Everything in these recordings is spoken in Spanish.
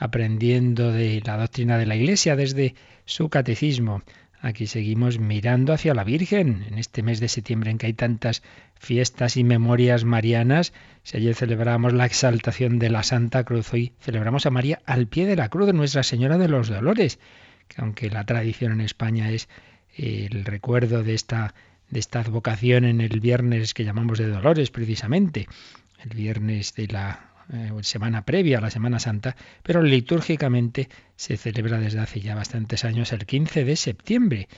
aprendiendo de la doctrina de la Iglesia desde su catecismo. Aquí seguimos mirando hacia la Virgen en este mes de septiembre en que hay tantas fiestas y memorias marianas. Si ayer celebramos la exaltación de la Santa Cruz, hoy celebramos a María al pie de la cruz de Nuestra Señora de los Dolores que aunque la tradición en España es el recuerdo de esta, de esta advocación en el viernes que llamamos de Dolores precisamente, el viernes de la eh, semana previa a la Semana Santa, pero litúrgicamente se celebra desde hace ya bastantes años el 15 de septiembre.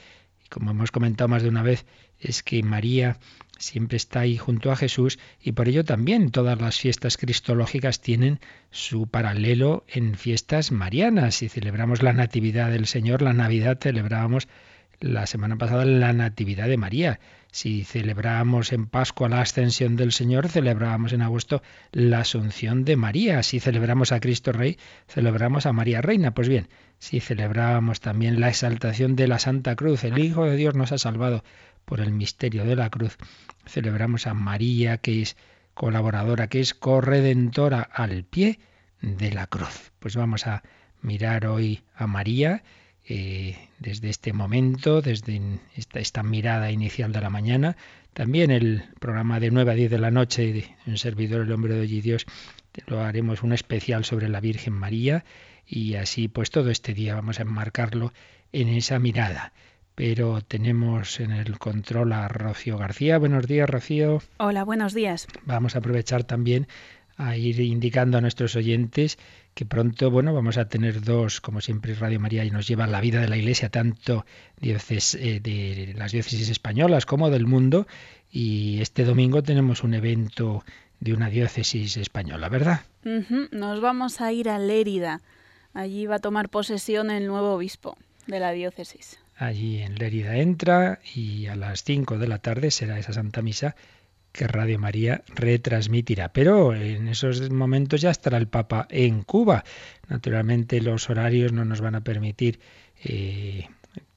Y como hemos comentado más de una vez, es que María siempre está ahí junto a Jesús y por ello también todas las fiestas cristológicas tienen su paralelo en fiestas marianas. Si celebramos la Natividad del Señor, la Navidad celebrábamos la semana pasada la Natividad de María. Si celebramos en Pascua la ascensión del Señor, celebrábamos en agosto la Asunción de María. Si celebramos a Cristo Rey, celebramos a María Reina. Pues bien, si celebrábamos también la exaltación de la Santa Cruz, el Hijo de Dios nos ha salvado por el misterio de la cruz, celebramos a María, que es colaboradora, que es corredentora al pie de la cruz. Pues vamos a mirar hoy a María eh, desde este momento, desde esta, esta, mirada inicial de la mañana. También el programa de 9 a 10 de la noche de Un servidor, el hombre de hoy y Dios, lo haremos un especial sobre la Virgen María y así pues todo este día vamos a enmarcarlo en esa mirada pero tenemos en el control a Rocío García. Buenos días, Rocío. Hola, buenos días. Vamos a aprovechar también a ir indicando a nuestros oyentes que pronto, bueno, vamos a tener dos, como siempre Radio María y nos lleva la vida de la Iglesia, tanto eh, de las diócesis españolas como del mundo, y este domingo tenemos un evento de una diócesis española, ¿verdad? Nos vamos a ir a Lérida. Allí va a tomar posesión el nuevo obispo de la diócesis allí en Lérida entra y a las 5 de la tarde será esa Santa Misa que Radio María retransmitirá. Pero en esos momentos ya estará el Papa en Cuba. Naturalmente los horarios no nos van a permitir eh,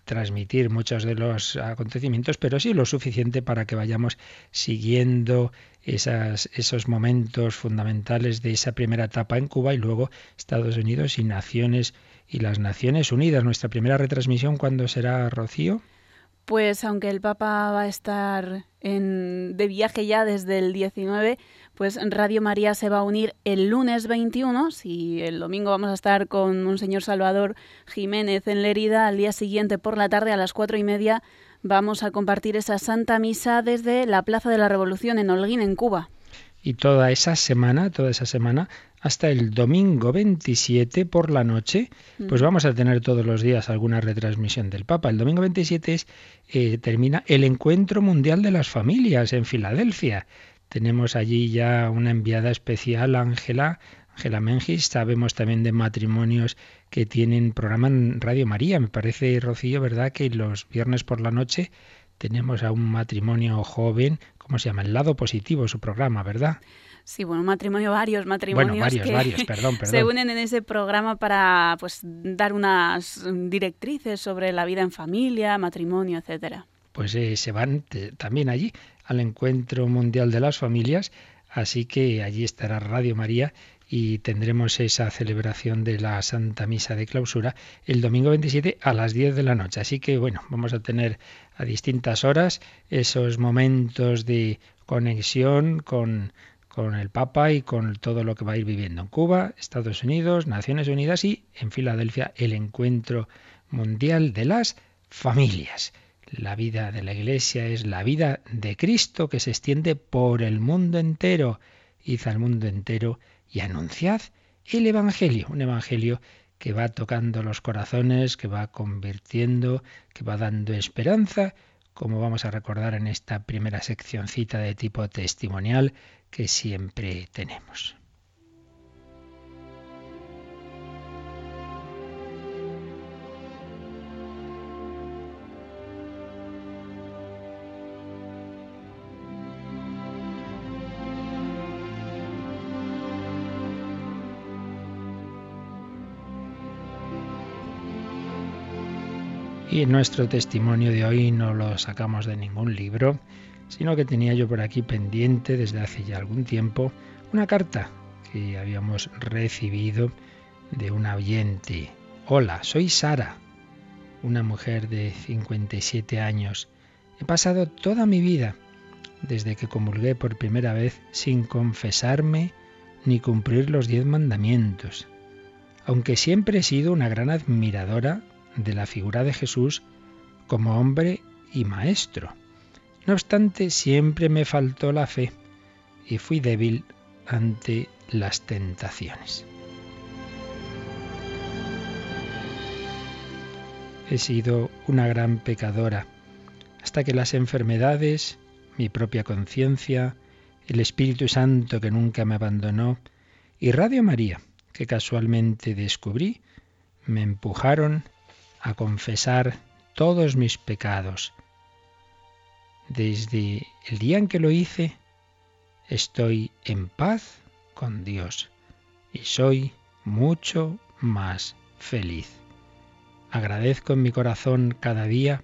transmitir muchos de los acontecimientos, pero sí lo suficiente para que vayamos siguiendo esos momentos fundamentales de esa primera etapa en Cuba y luego Estados Unidos y Naciones y las Naciones Unidas. Nuestra primera retransmisión, ¿cuándo será, Rocío? Pues aunque el Papa va a estar en, de viaje ya desde el 19, pues Radio María se va a unir el lunes 21. Si el domingo vamos a estar con un señor Salvador Jiménez en Lerida, al día siguiente por la tarde a las cuatro y media vamos a compartir esa Santa Misa desde la Plaza de la Revolución en Holguín, en Cuba. Y toda esa semana, toda esa semana, hasta el domingo 27 por la noche, pues vamos a tener todos los días alguna retransmisión del Papa. El domingo 27 es, eh, termina el Encuentro Mundial de las Familias en Filadelfia. Tenemos allí ya una enviada especial, Ángela, Ángela Mengis. Sabemos también de matrimonios que tienen programa en Radio María. Me parece, Rocío, ¿verdad? Que los viernes por la noche tenemos a un matrimonio joven, ¿cómo se llama? El lado positivo, su programa, ¿verdad? Sí, bueno, matrimonio, varios matrimonios varios, varios, perdón, perdón. se unen en ese programa para pues dar unas directrices sobre la vida en familia, matrimonio, etcétera. Pues eh, se van también allí al encuentro mundial de las familias, así que allí estará Radio María y tendremos esa celebración de la Santa Misa de Clausura el domingo 27 a las 10 de la noche. Así que bueno, vamos a tener a distintas horas esos momentos de conexión con con el Papa y con todo lo que va a ir viviendo en Cuba, Estados Unidos, Naciones Unidas y en Filadelfia el encuentro mundial de las familias. La vida de la Iglesia es la vida de Cristo que se extiende por el mundo entero. Id al mundo entero y anunciad el Evangelio, un Evangelio que va tocando los corazones, que va convirtiendo, que va dando esperanza, como vamos a recordar en esta primera seccioncita de tipo testimonial que siempre tenemos. Y nuestro testimonio de hoy no lo sacamos de ningún libro, sino que tenía yo por aquí pendiente desde hace ya algún tiempo una carta que habíamos recibido de una oyente. Hola, soy Sara, una mujer de 57 años. He pasado toda mi vida, desde que comulgué por primera vez, sin confesarme ni cumplir los diez mandamientos. Aunque siempre he sido una gran admiradora de la figura de Jesús como hombre y maestro. No obstante, siempre me faltó la fe y fui débil ante las tentaciones. He sido una gran pecadora, hasta que las enfermedades, mi propia conciencia, el Espíritu Santo que nunca me abandonó y Radio María, que casualmente descubrí, me empujaron a confesar todos mis pecados. Desde el día en que lo hice, estoy en paz con Dios y soy mucho más feliz. Agradezco en mi corazón cada día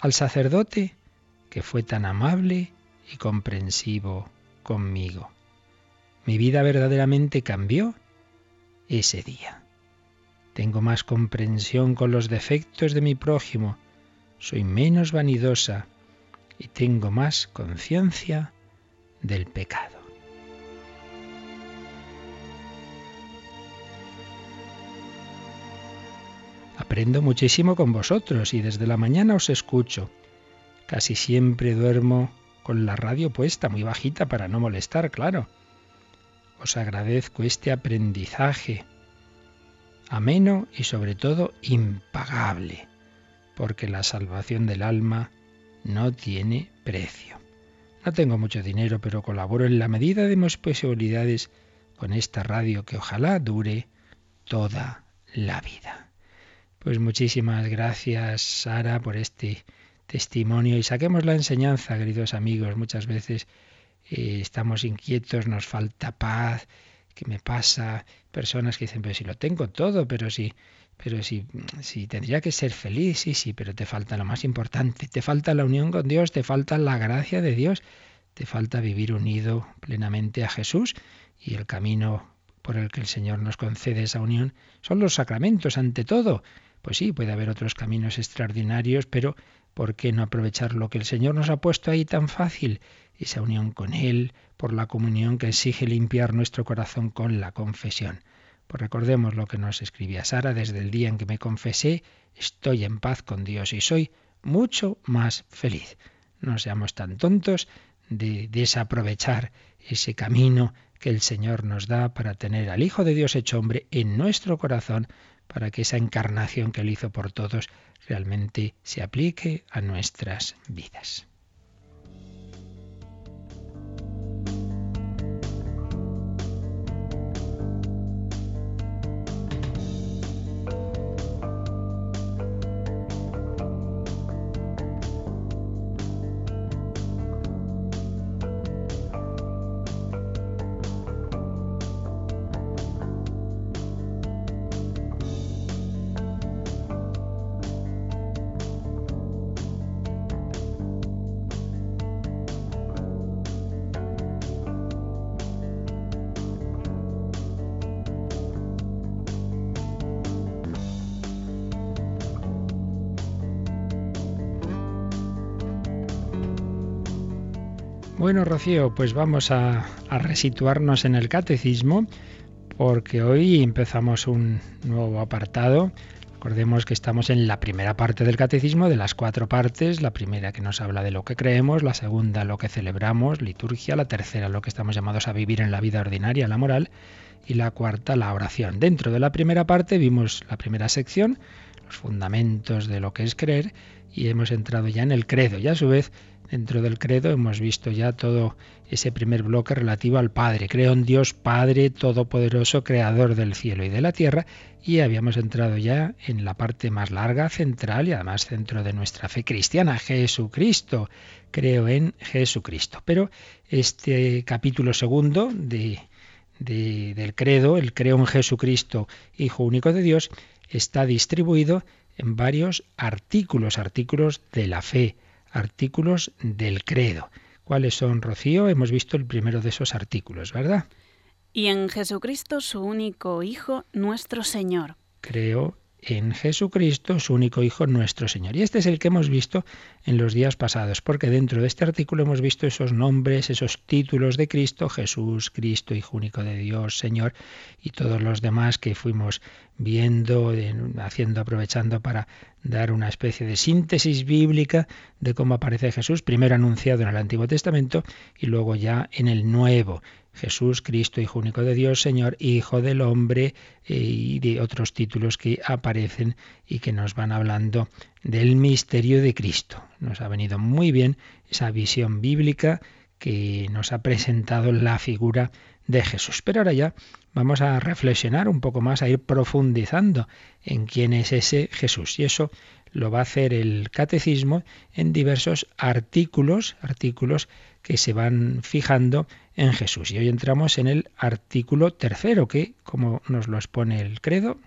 al sacerdote que fue tan amable y comprensivo conmigo. Mi vida verdaderamente cambió ese día. Tengo más comprensión con los defectos de mi prójimo, soy menos vanidosa y tengo más conciencia del pecado. Aprendo muchísimo con vosotros y desde la mañana os escucho. Casi siempre duermo con la radio puesta muy bajita para no molestar, claro. Os agradezco este aprendizaje ameno y sobre todo impagable, porque la salvación del alma no tiene precio. No tengo mucho dinero, pero colaboro en la medida de mis posibilidades con esta radio que ojalá dure toda la vida. Pues muchísimas gracias, Sara, por este testimonio y saquemos la enseñanza, queridos amigos. Muchas veces eh, estamos inquietos, nos falta paz, ¿qué me pasa? Personas que dicen, pero si lo tengo todo, pero si, pero si, si tendría que ser feliz, sí, sí, pero te falta lo más importante, te falta la unión con Dios, te falta la gracia de Dios, te falta vivir unido plenamente a Jesús y el camino por el que el Señor nos concede esa unión son los sacramentos ante todo. Pues sí, puede haber otros caminos extraordinarios, pero ¿por qué no aprovechar lo que el Señor nos ha puesto ahí tan fácil? esa unión con Él, por la comunión que exige limpiar nuestro corazón con la confesión. Pues recordemos lo que nos escribía Sara, desde el día en que me confesé, estoy en paz con Dios y soy mucho más feliz. No seamos tan tontos de desaprovechar ese camino que el Señor nos da para tener al Hijo de Dios hecho hombre en nuestro corazón, para que esa encarnación que Él hizo por todos realmente se aplique a nuestras vidas. Bueno, Rocío, pues vamos a, resituarnos en el catecismo porque hoy empezamos un nuevo apartado. Recordemos que estamos en la primera parte del catecismo, de las cuatro partes. La primera que nos habla de lo que creemos, la segunda lo que celebramos, liturgia, la tercera lo que estamos llamados a vivir en la vida ordinaria, la moral, y la cuarta la oración. Dentro de la primera parte vimos la primera sección, los fundamentos de lo que es creer, y hemos entrado ya en el credo. Y a su vez Dentro del credo hemos visto ya todo ese primer bloque relativo al Padre. Creo en Dios Padre Todopoderoso, Creador del cielo y de la tierra, y habíamos entrado ya en la parte más larga, central y además centro de nuestra fe cristiana, Jesucristo. Creo en Jesucristo. Pero este capítulo segundo de, del credo, el creo en Jesucristo, Hijo único de Dios, está distribuido en varios artículos, artículos de la fe, artículos del credo. ¿Cuáles son, Rocío? Hemos visto el primero de esos artículos, ¿verdad? Y en Jesucristo, su único Hijo, nuestro Señor. Creo en Jesucristo, su único Hijo, nuestro Señor. Y este es el que hemos visto en los días pasados, porque dentro de este artículo hemos visto esos nombres, esos títulos de Cristo, Jesús, Cristo, Hijo único de Dios, Señor, y todos los demás que fuimos viendo, haciendo, aprovechando para dar una especie de síntesis bíblica de cómo aparece Jesús, primero anunciado en el Antiguo Testamento y luego ya en el Nuevo. Jesús, Cristo, Hijo único de Dios, Señor, Hijo del Hombre eh, y de otros títulos que aparecen y que nos van hablando del misterio de Cristo. Nos ha venido muy bien esa visión bíblica que nos ha presentado la figura de Jesús. Pero ahora ya vamos a reflexionar un poco más, a ir profundizando en quién es ese Jesús. Y eso lo va a hacer el catecismo en diversos artículos, artículos que se van fijando en Jesús. Y hoy entramos en el artículo tercero, que, como nos lo expone el credo,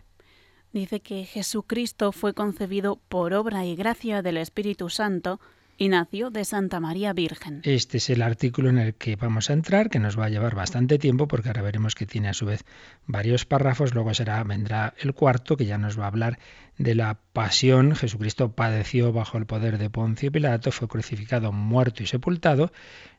dice que Jesucristo fue concebido por obra y gracia del Espíritu Santo y nació de Santa María Virgen. Este es el artículo en el que vamos a entrar, que nos va a llevar bastante tiempo, porque ahora veremos que tiene a su vez varios párrafos. Luego será, vendrá el cuarto, que ya nos va a hablar de la pasión. Jesucristo padeció bajo el poder de Poncio Pilato, fue crucificado, muerto y sepultado.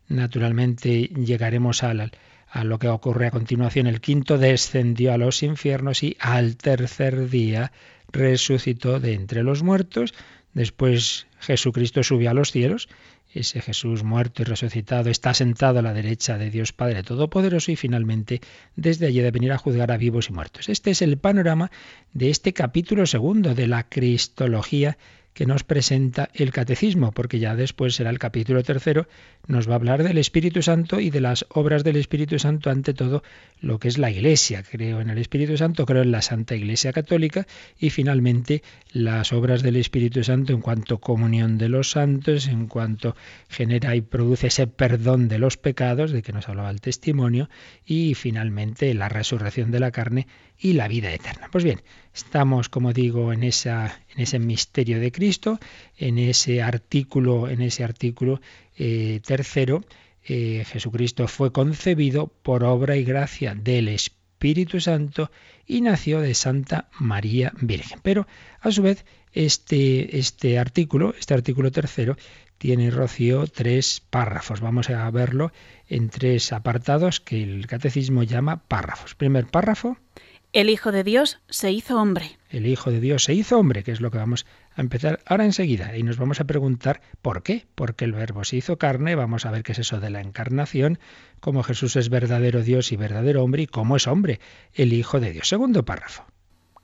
Naturalmente llegaremos al a lo que ocurre a continuación. El quinto descendió a los infiernos y al tercer día resucitó de entre los muertos. Después Jesucristo subió a los cielos. Ese Jesús muerto y resucitado está sentado a la derecha de Dios Padre Todopoderoso y finalmente desde allí de venir a juzgar a vivos y muertos. Este es el panorama de este capítulo segundo de la Cristología que nos presenta el catecismo, porque ya después será el capítulo tercero, nos va a hablar del Espíritu Santo y de las obras del Espíritu Santo, ante todo lo que es la Iglesia. Creo en el Espíritu Santo, creo en la Santa Iglesia Católica y finalmente las obras del Espíritu Santo en cuanto comunión de los santos, en cuanto genera y produce ese perdón de los pecados, de que nos hablaba el testimonio, y finalmente la resurrección de la carne y la vida eterna. Pues bien, estamos, como digo, en, esa, en ese misterio de Cristo, en ese artículo, en ese artículo eh, tercero, eh, Jesucristo fue concebido por obra y gracia del Espíritu Santo y nació de Santa María Virgen. Pero a su vez, este, este artículo, este artículo tercero, tiene Rocío tres párrafos. Vamos a verlo en tres apartados que el catecismo llama párrafos. Primer párrafo. El Hijo de Dios se hizo hombre. El Hijo de Dios se hizo hombre, que es lo que vamos a empezar ahora enseguida. Y nos vamos a preguntar por qué. Porque el Verbo se hizo carne. Vamos a ver qué es eso de la encarnación, cómo Jesús es verdadero Dios y verdadero hombre y cómo es hombre, el Hijo de Dios. Segundo párrafo.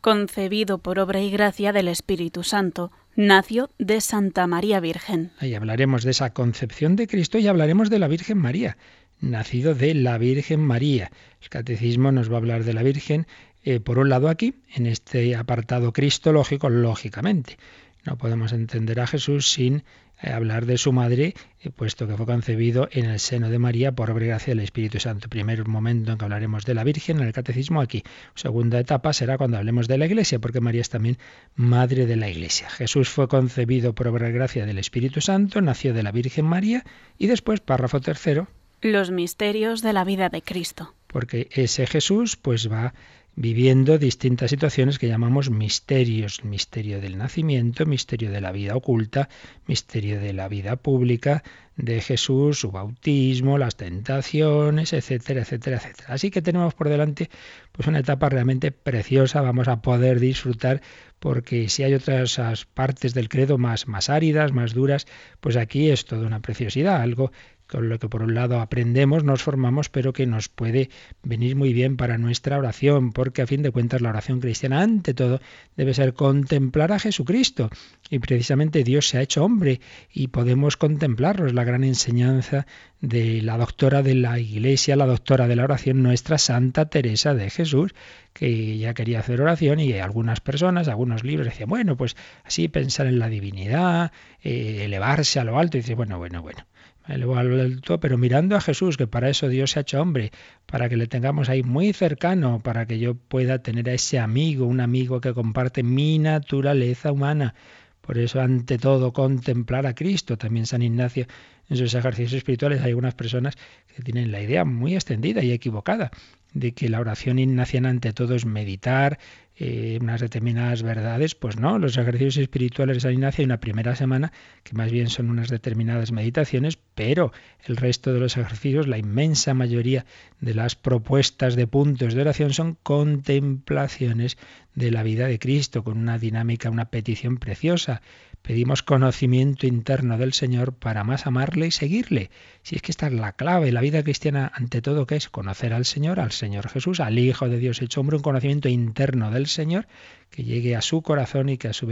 Concebido por obra y gracia del Espíritu Santo, nació de Santa María Virgen. Ahí hablaremos de esa concepción de Cristo y hablaremos de la Virgen María nacido de la Virgen María. El catecismo nos va a hablar de la Virgen eh, por un lado aquí, en este apartado cristológico, lógicamente. No podemos entender a Jesús sin eh, hablar de su madre, eh, puesto que fue concebido en el seno de María por obra y gracia del Espíritu Santo. Primer momento en que hablaremos de la Virgen en el catecismo aquí. Segunda etapa será cuando hablemos de la Iglesia, porque María es también madre de la Iglesia. Jesús fue concebido por obra y gracia del Espíritu Santo, nació de la Virgen María y después, párrafo tercero, los misterios de la vida de Cristo. Porque ese Jesús pues va viviendo distintas situaciones que llamamos misterios, misterio del nacimiento, misterio de la vida oculta, misterio de la vida pública de Jesús, su bautismo, las tentaciones, etcétera, etcétera, etcétera. Así que tenemos por delante pues una etapa realmente preciosa, vamos a poder disfrutar porque si hay otras partes del credo más, más áridas, más duras, pues aquí es toda una preciosidad, algo con lo que por un lado aprendemos, nos formamos, pero que nos puede venir muy bien para nuestra oración, porque a fin de cuentas la oración cristiana ante todo debe ser contemplar a Jesucristo. Y precisamente Dios se ha hecho hombre y podemos contemplarlo. Es la gran enseñanza de la doctora de la Iglesia, la doctora de la oración, nuestra Santa Teresa de Jesús, que ya quería hacer oración y algunas personas, algunos libros decían, bueno, pues así pensar en la divinidad, eh, elevarse a lo alto, y dice, bueno, bueno, bueno me elevo al pero mirando a Jesús, que para eso Dios se ha hecho hombre, para que le tengamos ahí muy cercano, para que yo pueda tener a ese amigo, un amigo que comparte mi naturaleza humana. Por eso, ante todo, contemplar a Cristo. También San Ignacio, en sus ejercicios espirituales, hay algunas personas que tienen la idea muy extendida y equivocada de que la oración ignaciana ante todo es meditar, eh, unas determinadas verdades, pues no, los ejercicios espirituales de San Ignacio hay una primera semana que más bien son unas determinadas meditaciones, pero el resto de los ejercicios, la inmensa mayoría de las propuestas de puntos de oración son contemplaciones de la vida de Cristo, con una dinámica, una petición preciosa. Pedimos conocimiento interno del Señor para más amarle y seguirle. Si es que esta es la clave, la vida cristiana ante todo que es conocer al Señor, al Señor Jesús, al Hijo de Dios hecho hombre, un conocimiento interno del Señor que llegue a su corazón y que a su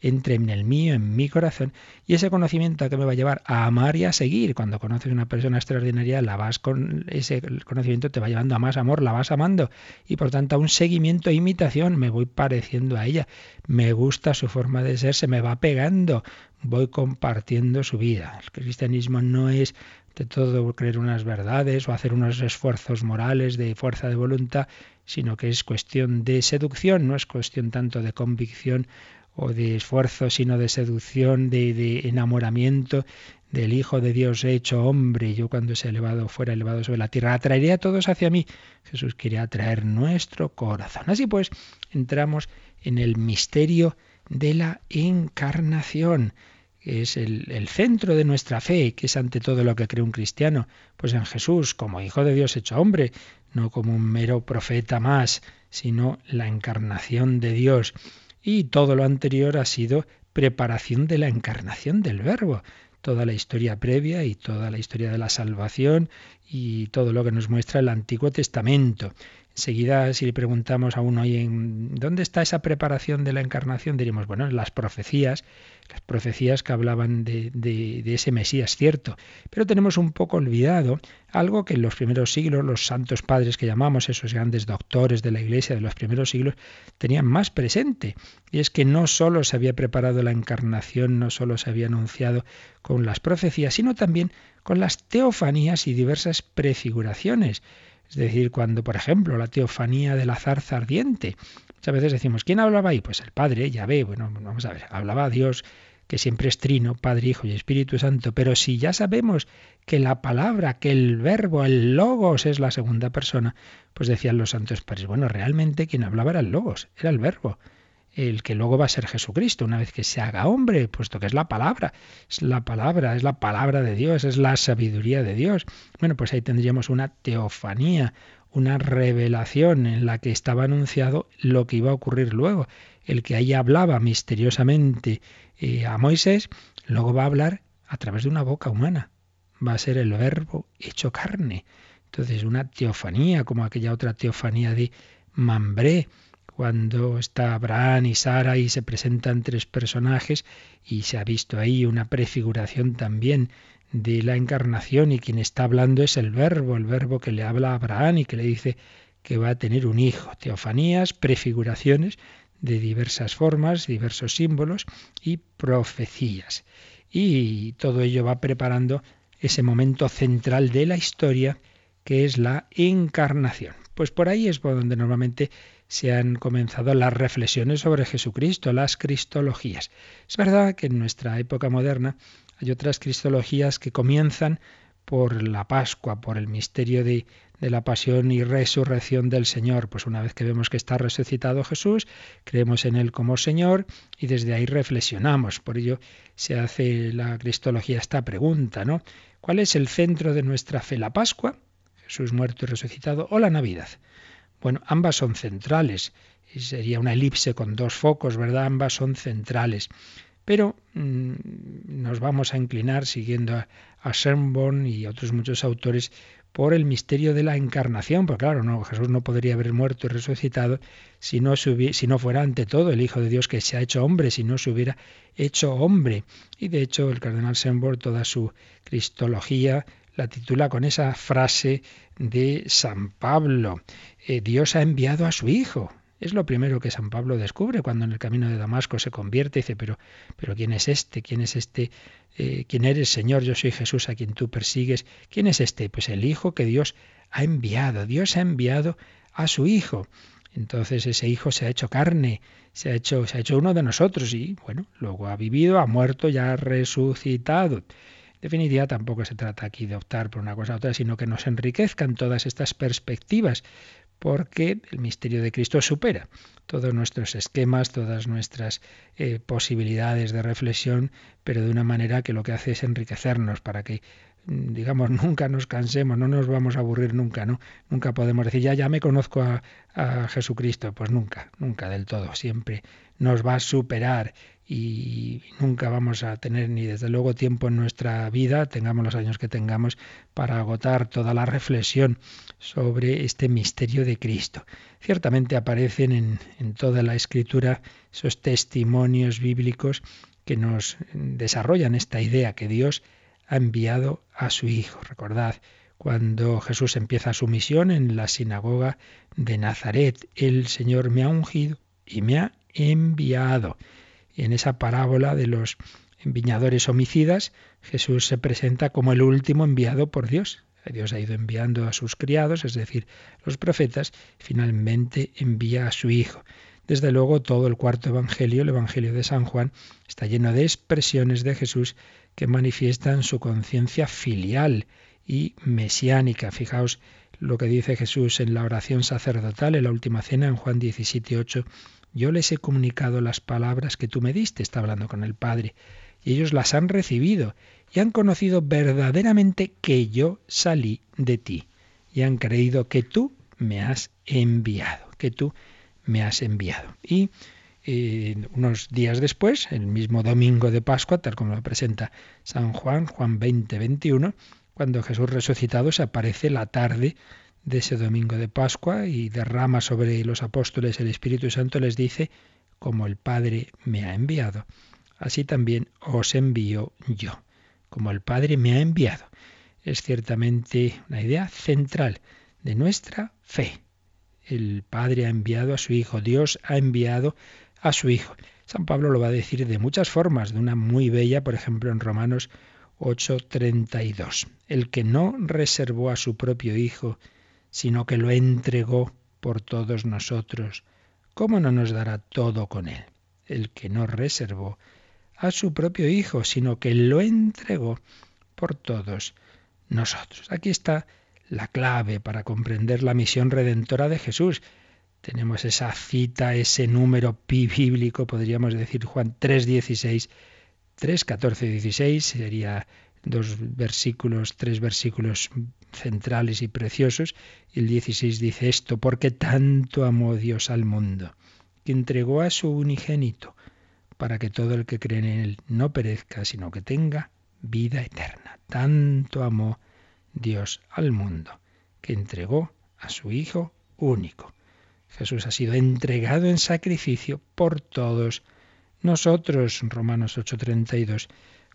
entre en el mío, en mi corazón. Y ese conocimiento que me va a llevar a amar y a seguir. Cuando conoces a una persona extraordinaria, la vas con ese conocimiento te va llevando a más amor, la vas amando. Y por tanto a un seguimiento e imitación, me voy pareciendo a ella. Me gusta su forma de ser, se me va pegando. Voy compartiendo su vida. El cristianismo no es de todo creer unas verdades o hacer unos esfuerzos morales de fuerza de voluntad, sino que es cuestión de seducción, no es cuestión tanto de convicción o de esfuerzo, sino de seducción, de, enamoramiento del Hijo de Dios hecho hombre. Yo cuando se elevado, fuera elevado sobre la tierra, atraeré a todos hacia mí. Jesús quiere atraer nuestro corazón. Así pues, entramos en el misterio de la encarnación que es el, el, centro de nuestra fe, que es ante todo lo que cree un cristiano, pues en Jesús, como Hijo de Dios hecho hombre, no como un mero profeta más, sino la encarnación de Dios. Y todo lo anterior ha sido preparación de la encarnación del Verbo. Toda la historia previa y toda la historia de la salvación y todo lo que nos muestra el Antiguo Testamento. Enseguida, si le preguntamos a uno, en ¿dónde está esa preparación de la encarnación? Diríamos, bueno, en las profecías, las profecías que hablaban de, de, de, ese Mesías, cierto. Pero tenemos un poco olvidado algo que en los primeros siglos los santos padres que llamamos, esos grandes doctores de la Iglesia de los primeros siglos, tenían más presente. Y es que no solo se había preparado la encarnación, no solo se había anunciado con las profecías, sino también con las teofanías y diversas prefiguraciones. Es decir, cuando, por ejemplo, la teofanía de la zarza ardiente, muchas veces decimos, ¿quién hablaba ahí? Pues el Padre, ya ve, bueno, vamos a ver, hablaba Dios, que siempre es trino, Padre, Hijo y Espíritu Santo, pero si ya sabemos que la palabra, que el verbo, el logos es la segunda persona, pues decían los santos padres, bueno, realmente quien hablaba era el logos, era el verbo el que luego va a ser Jesucristo, una vez que se haga hombre, puesto que es la palabra, es la palabra, es la palabra de Dios, es la sabiduría de Dios. Bueno, pues ahí tendríamos una teofanía, una revelación en la que estaba anunciado lo que iba a ocurrir luego. El que ahí hablaba misteriosamente eh, a Moisés, luego va a hablar a través de una boca humana. Va a ser el verbo hecho carne. Entonces, una teofanía, como aquella otra teofanía de Mambré, cuando está Abraham y Sara y se presentan tres personajes y se ha visto ahí una prefiguración también de la encarnación y quien está hablando es el verbo, el verbo que le habla a Abraham y que le dice que va a tener un hijo. Teofanías, prefiguraciones de diversas formas, diversos símbolos y profecías. Y todo ello va preparando ese momento central de la historia que es la encarnación. Pues por ahí es donde normalmente se han comenzado las reflexiones sobre Jesucristo, las cristologías. Es verdad que en nuestra época moderna hay otras cristologías que comienzan por la Pascua, por el misterio de, la pasión y resurrección del Señor. Pues una vez que vemos que está resucitado Jesús, creemos en Él como Señor y desde ahí reflexionamos. Por ello se hace la cristología esta pregunta, ¿no? ¿Cuál es el centro de nuestra fe? ¿La Pascua? Jesús muerto y resucitado o la Navidad? Bueno, ambas son centrales. Sería una elipse con dos focos, ¿verdad? Ambas son centrales. Pero mm, nos vamos a inclinar, siguiendo a, a y otros muchos autores, por el misterio de la encarnación, porque claro, no, Jesús no podría haber muerto y resucitado si no, si no fuera ante todo el Hijo de Dios que se ha hecho hombre, si no se hubiera hecho hombre. Y de hecho el cardenal Sembor, toda su cristología, la titula con esa frase de San Pablo. Eh, Dios ha enviado a su Hijo. Es lo primero que San Pablo descubre cuando en el camino de Damasco se convierte y dice, pero, pero ¿quién es este? ¿Quién es este? Eh, ¿Quién eres, Señor? Yo soy Jesús a quien tú persigues. ¿Quién es este? Pues el Hijo que Dios ha enviado. Dios ha enviado a su Hijo. Entonces ese Hijo se ha hecho carne, se ha hecho, se ha hecho uno de nosotros y, bueno, luego ha vivido, ha muerto, ya ha resucitado. Definitiva, tampoco se trata aquí de optar por una cosa u otra, sino que nos enriquezcan todas estas perspectivas, porque el misterio de Cristo supera todos nuestros esquemas, todas nuestras eh, posibilidades de reflexión, pero de una manera que lo que hace es enriquecernos para que Mm, digamos, nunca nos cansemos, no nos vamos a aburrir nunca, ¿no? Nunca podemos decir, ya, ya me conozco a, a Jesucristo. Pues nunca, nunca del todo. Siempre nos va a superar y nunca vamos a tener ni desde luego tiempo en nuestra vida, tengamos los años que tengamos, para agotar toda la reflexión sobre este misterio de Cristo. Ciertamente aparecen en, en toda la escritura esos testimonios bíblicos que nos desarrollan esta idea que Dios ha enviado a su Hijo. Recordad cuando Jesús empieza su misión en la sinagoga de Nazaret. El Señor me ha ungido y me ha enviado. En esa parábola de los viñadores homicidas, Jesús se presenta como el último enviado por Dios. Dios ha ido enviando a sus criados, es decir, los profetas, finalmente envía a su Hijo. Desde luego, todo el cuarto Evangelio, el Evangelio de San Juan, está lleno de expresiones de Jesús que manifiestan su conciencia filial y mesiánica. Fijaos lo que dice Jesús en la oración sacerdotal en la última cena en Juan 17:8. Yo les he comunicado las palabras que tú me diste, está hablando con el Padre, y ellos las han recibido y han conocido verdaderamente que yo salí de ti y han creído que tú me has enviado, que tú me has enviado. Y unos días después, el mismo domingo de Pascua, tal como lo presenta San Juan, Juan 20, 21, cuando Jesús resucitado se aparece la tarde de ese domingo de Pascua y derrama sobre los apóstoles el Espíritu Santo, les dice, como el Padre me ha enviado, así también os envío yo, como el Padre me ha enviado. Es ciertamente una idea central de nuestra fe. El Padre ha enviado a su Hijo, Dios ha enviado a su Hijo. San Pablo lo va a decir de muchas formas, de una muy bella, por ejemplo, en Romanos 8:32. El que no reservó a su propio Hijo, sino que lo entregó por todos nosotros, ¿cómo no nos dará todo con él? El que no reservó a su propio Hijo, sino que lo entregó por todos nosotros. Aquí está la clave para comprender la misión redentora de Jesús. Tenemos esa cita, ese número pi bíblico, podríamos decir Juan 3.16, 3, 14, 16, sería dos versículos, tres versículos centrales y preciosos. Y el 16 dice esto, porque tanto amó Dios al mundo, que entregó a su unigénito, para que todo el que cree en él no perezca, sino que tenga vida eterna. Tanto amó Dios al mundo, que entregó a su Hijo único. Jesús ha sido entregado en sacrificio por todos nosotros, Romanos 8:32,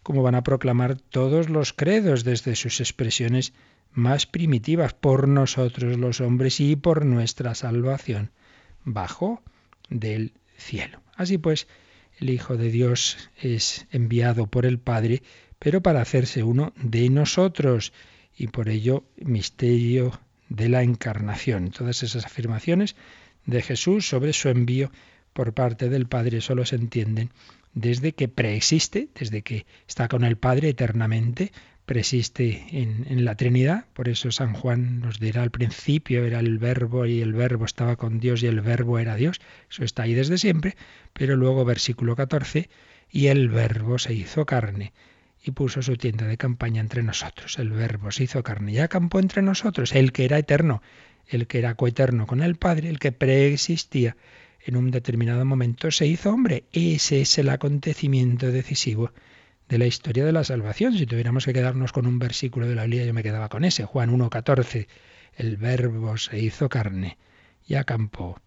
como van a proclamar todos los credos desde sus expresiones más primitivas, por nosotros los hombres y por nuestra salvación, bajo del cielo. Así pues, el Hijo de Dios es enviado por el Padre, pero para hacerse uno de nosotros, y por ello misterio de la encarnación. Todas esas afirmaciones de Jesús sobre su envío por parte del Padre solo se entienden desde que preexiste, desde que está con el Padre eternamente, preexiste en, en, la Trinidad. Por eso San Juan nos dirá al principio era el verbo y el verbo estaba con Dios y el verbo era Dios. Eso está ahí desde siempre. Pero luego versículo 14, y el verbo se hizo carne y puso su tienda de campaña entre nosotros. El verbo se hizo carne y acampó entre nosotros, el que era eterno el que era coeterno con el Padre, el que preexistía en un determinado momento, se hizo hombre. Ese es el acontecimiento decisivo de la historia de la salvación. Si tuviéramos que quedarnos con un versículo de la Biblia, yo me quedaba con ese, Juan 1.14. El verbo se hizo carne y acampó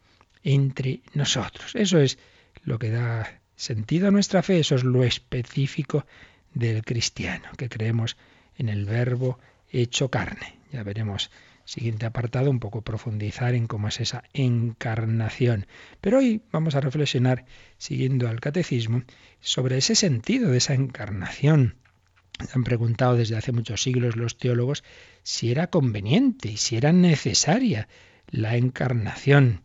entre nosotros. Eso es lo que da sentido a nuestra fe, eso es lo específico del cristiano, que creemos en el verbo hecho carne. Ya veremos siguiente apartado un poco profundizar en cómo es esa encarnación. Pero hoy vamos a reflexionar, siguiendo al catecismo, sobre ese sentido de esa encarnación. Han preguntado desde hace muchos siglos los teólogos si era conveniente y si era necesaria la encarnación,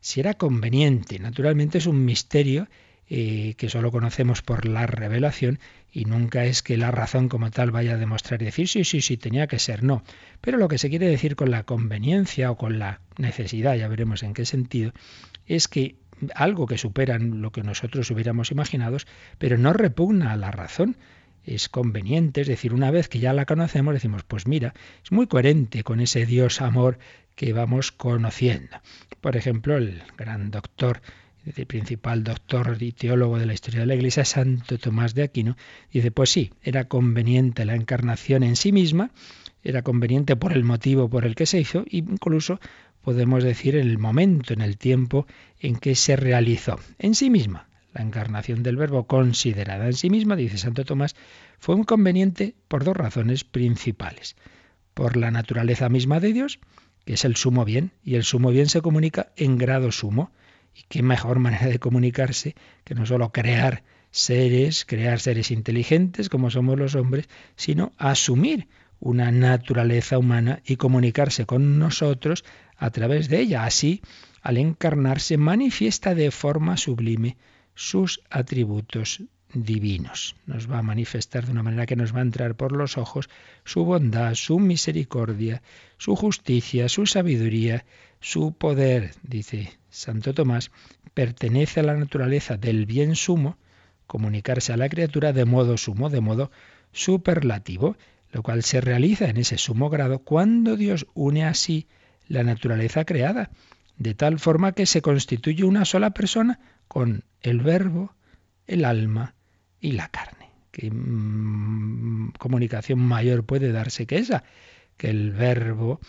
si era conveniente. Naturalmente es un misterio eh, que solo conocemos por la revelación y nunca es que la razón como tal vaya a demostrar y decir sí, sí, sí, tenía que ser, no. Pero lo que se quiere decir con la conveniencia o con la necesidad, ya veremos en qué sentido, es que algo que supera lo que nosotros hubiéramos imaginado, pero no repugna a la razón, es conveniente, es decir, una vez que ya la conocemos, decimos, pues mira, es muy coherente con ese Dios amor que vamos conociendo. Por ejemplo, el gran doctor el principal doctor y teólogo de la historia de la Iglesia, Santo Tomás de Aquino, dice, pues sí, era conveniente la encarnación en sí misma, era conveniente por el motivo por el que se hizo, incluso podemos decir en el momento, en el tiempo en que se realizó. En sí misma, la encarnación del verbo considerada en sí misma, dice Santo Tomás, fue un conveniente por dos razones principales. Por la naturaleza misma de Dios, que es el sumo bien, y el sumo bien se comunica en grado sumo. Qué mejor manera de comunicarse que no solo crear seres, crear seres inteligentes como somos los hombres, sino asumir una naturaleza humana y comunicarse con nosotros a través de ella. Así, al encarnarse, manifiesta de forma sublime sus atributos divinos. Nos va a manifestar de una manera que nos va a entrar por los ojos su bondad, su misericordia, su justicia, su sabiduría, su poder, dice Santo Tomás, pertenece a la naturaleza del bien sumo, comunicarse a la criatura de modo sumo, de modo superlativo, lo cual se realiza en ese sumo grado cuando Dios une así la naturaleza creada, de tal forma que se constituye una sola persona con el verbo, el alma y la carne. ¿Qué mm, comunicación mayor puede darse que esa? Que el verbo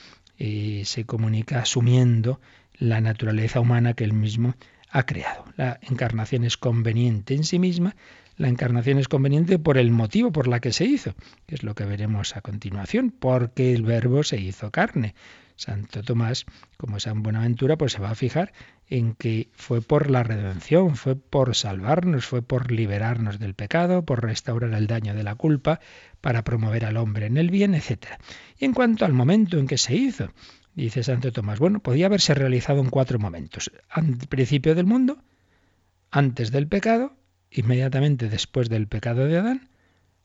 eh, se comunica asumiendo la naturaleza humana que él mismo ha creado. La encarnación es conveniente en sí misma, la encarnación es conveniente por el motivo por la que se hizo, que es lo que veremos a continuación, porque el verbo se hizo carne. Santo Tomás, como San Buenaventura, pues se va a fijar en que fue por la redención, fue por salvarnos, fue por liberarnos del pecado, por restaurar el daño de la culpa, para promover al hombre en el bien, etc. Y en cuanto al momento en que se hizo, Dice Santo Tomás, bueno, podía haberse realizado en cuatro momentos. Al principio del mundo, antes del pecado, inmediatamente después del pecado de Adán,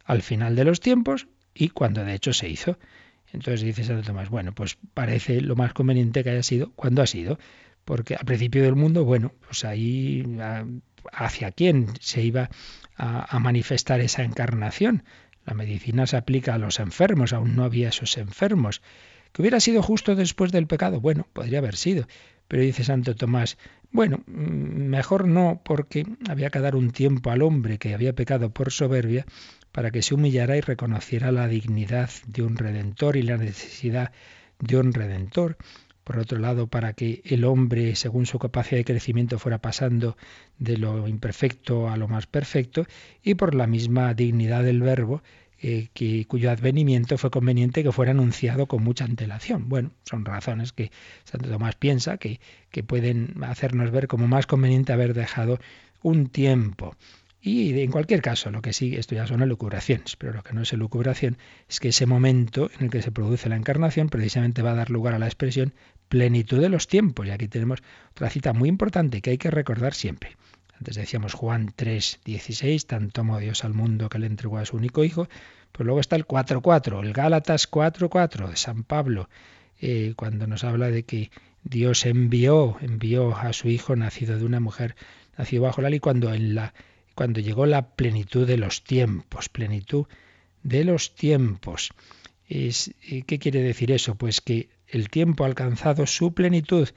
al final de los tiempos y cuando de hecho se hizo. Entonces dice Santo Tomás, bueno, pues parece lo más conveniente que haya sido cuando ha sido, porque al principio del mundo, bueno, pues ahí hacia quién se iba a, a manifestar esa encarnación. La medicina se aplica a los enfermos, aún no había esos enfermos. ¿Que hubiera sido justo después del pecado? Bueno, podría haber sido. Pero dice Santo Tomás, bueno, mm, mejor no, porque había que dar un tiempo al hombre que había pecado por soberbia para que se humillara y reconociera la dignidad de un redentor y la necesidad de un redentor. Por otro lado, para que el hombre, según su capacidad de crecimiento, fuera pasando de lo imperfecto a lo más perfecto, y por la misma dignidad del verbo, eh, que, cuyo advenimiento fue conveniente que fuera anunciado con mucha antelación. Bueno, son razones que Santo Tomás piensa que, que pueden hacernos ver como más conveniente haber dejado un tiempo. Y en cualquier caso, lo que sí, esto ya son elucubraciones, pero lo que no es elucubración es que ese momento en el que se produce la encarnación precisamente va a dar lugar a la expresión plenitud de los tiempos. Y aquí tenemos otra cita muy importante que hay que recordar siempre. Antes decíamos Juan 3, 16, tanto amó Dios al mundo que le entregó a su único hijo. Pues luego está el 4.4, el Gálatas 4.4 de San Pablo, eh, cuando nos habla de que Dios envió, envió a su hijo nacido de una mujer, nacido bajo la ley, cuando, en la, cuando llegó la plenitud de los tiempos, plenitud de los tiempos. Eh, ¿Qué quiere decir eso? Pues que el tiempo ha alcanzado su plenitud,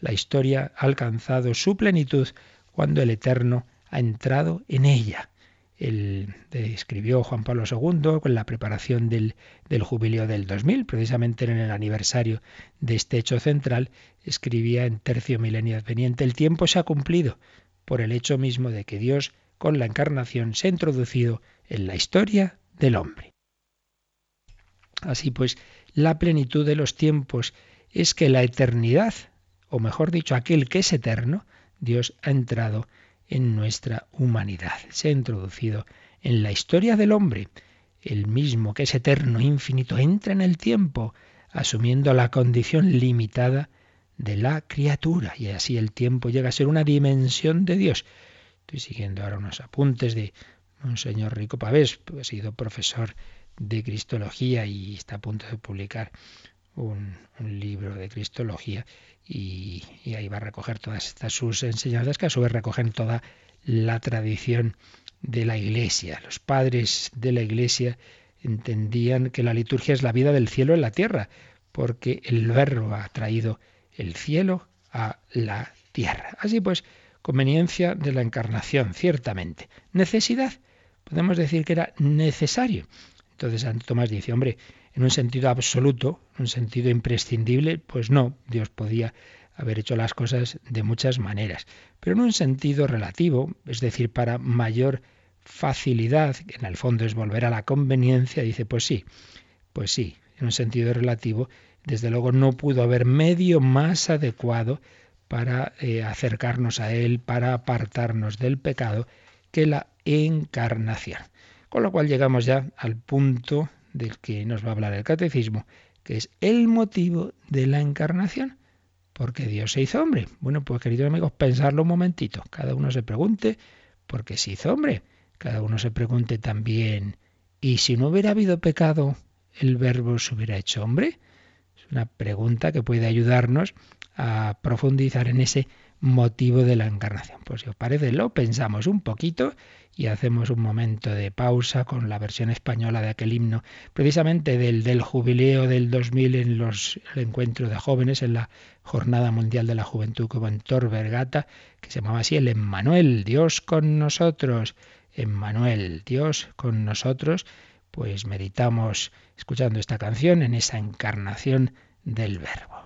la historia ha alcanzado su plenitud cuando el Eterno ha entrado en ella. El, escribió Juan Pablo II con la preparación del, del, jubileo del 2000, precisamente en el aniversario de este hecho central, escribía en tercio milenio adveniente, el tiempo se ha cumplido por el hecho mismo de que Dios con la encarnación se ha introducido en la historia del hombre. Así pues, la plenitud de los tiempos es que la eternidad, o mejor dicho, aquel que es eterno, Dios ha entrado en nuestra humanidad, se ha introducido en la historia del hombre. El mismo que es eterno, infinito, entra en el tiempo, asumiendo la condición limitada de la criatura, y así el tiempo llega a ser una dimensión de Dios. Estoy siguiendo ahora unos apuntes de un señor Rico Pavés, que ha sido profesor de Cristología y está a punto de publicar un, libro de Cristología y, y, ahí va a recoger todas estas sus enseñanzas que a su vez recogen toda la tradición de la Iglesia. Los padres de la Iglesia entendían que la liturgia es la vida del cielo en la tierra, porque el verbo ha traído el cielo a la tierra. Así pues, conveniencia de la encarnación, ciertamente. Necesidad, podemos decir que era necesario. Entonces Santo Tomás dice, hombre, en un sentido absoluto, en un sentido imprescindible, pues no, Dios podía haber hecho las cosas de muchas maneras, pero en un sentido relativo, es decir, para mayor facilidad, que en el fondo es volver a la conveniencia, dice, pues sí, pues sí, en un sentido relativo, desde luego no pudo haber medio más adecuado para eh, acercarnos a Él, para apartarnos del pecado, que la encarnación. Con lo cual llegamos ya al punto del que nos va a hablar el catecismo, que es el motivo de la encarnación. Porque Dios se hizo hombre. Bueno, pues queridos amigos, pensarlo un momentito. Cada uno se pregunte, ¿por qué se hizo hombre? Cada uno se pregunte también, ¿y si no hubiera habido pecado, el verbo se hubiera hecho hombre? Es una pregunta que puede ayudarnos a profundizar en ese motivo de la encarnación. Pues si os parece, lo pensamos un poquito y hacemos un momento de pausa con la versión española de aquel himno, precisamente del, del jubileo del 2000 en los, el encuentro de jóvenes, en la Jornada Mundial de la Juventud que en Tor Vergata, que se llamaba así el Emmanuel, Dios con nosotros, Emmanuel, Dios con nosotros, pues meditamos escuchando esta canción en esa encarnación del Verbo.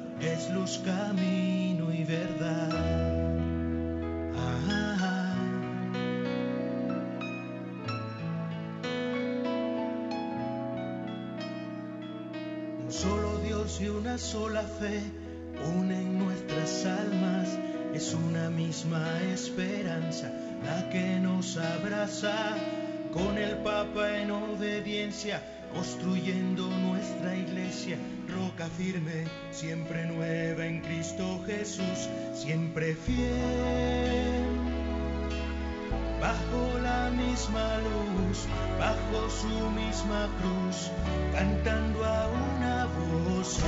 es luz, camino y verdad. Un solo Dios y una sola fe unen nuestras almas, es una misma esperanza la que nos abraza con el Papa en obediencia, construyendo nuestra iglesia, roca firme, siempre nueva en Cristo Jesús, siempre fiel. Bajo la misma luz, bajo su misma cruz, cantando a una voz.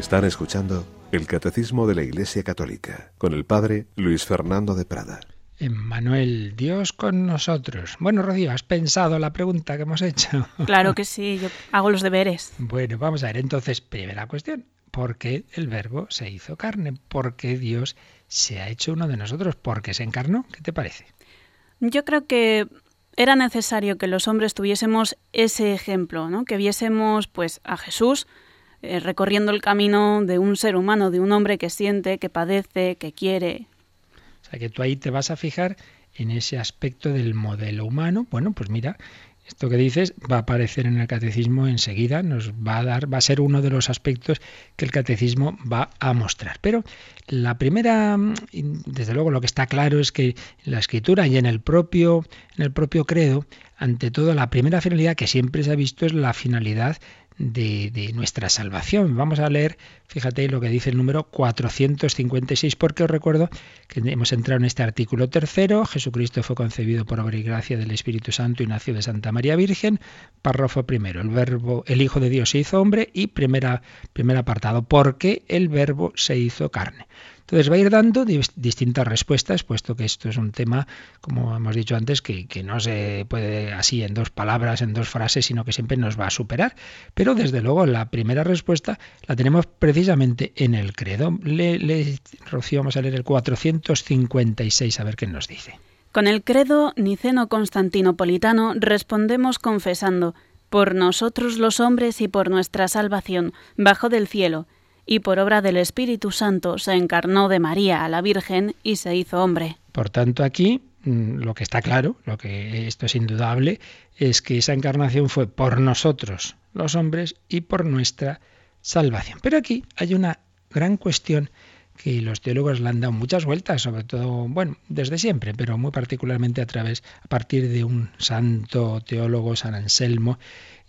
Están escuchando el Catecismo de la Iglesia Católica con el Padre Luis Fernando de Prada. Emmanuel, Dios con nosotros. Bueno, Rocío, ¿has pensado la pregunta que hemos hecho? Claro que sí, yo hago los deberes. Bueno, vamos a ver. Entonces, primera cuestión. ¿Por qué el verbo se hizo carne? ¿Por qué Dios se ha hecho uno de nosotros? ¿Por qué se encarnó? ¿Qué te parece? Yo creo que era necesario que los hombres tuviésemos ese ejemplo, ¿no? Que viésemos pues a Jesús eh, recorriendo el camino de un ser humano, de un hombre que siente, que padece, que quiere. O sea, que tú ahí te vas a fijar en ese aspecto del modelo humano. Bueno, pues mira, esto que dices va a aparecer en el catecismo enseguida, nos va a dar, va a ser uno de los aspectos que el catecismo va a mostrar. Pero la primera, desde luego, lo que está claro es que en la escritura y en el propio, en el propio credo, ante todo, la primera finalidad que siempre se ha visto es la finalidad de, nuestra salvación. Vamos a leer, fíjate lo que dice el número 456, porque os recuerdo que hemos entrado en este artículo tercero. Jesucristo fue concebido por obra y gracia del Espíritu Santo y nació de Santa María Virgen. Párrafo primero, el verbo, el Hijo de Dios se hizo hombre y primera, primer apartado, porque el verbo se hizo carne. Entonces va a ir dando distintas respuestas, puesto que esto es un tema, como hemos dicho antes, que, no se puede así en dos palabras, en dos frases, sino que siempre nos va a superar. Pero desde luego la primera respuesta la tenemos precisamente en el credo. Le, le, Rocío, vamos a leer el 456, a ver qué nos dice. Con el credo niceno-constantinopolitano respondemos confesando, por nosotros los hombres y por nuestra salvación, bajo del cielo, y por obra del Espíritu Santo se encarnó de María a la Virgen y se hizo hombre. Por tanto, aquí lo que está claro, lo que esto es indudable, es que esa encarnación fue por nosotros, los hombres, y por nuestra salvación. Pero aquí hay una gran cuestión que los teólogos le han dado muchas vueltas, sobre todo, bueno, desde siempre, pero muy particularmente a través, a partir de un santo teólogo, San Anselmo,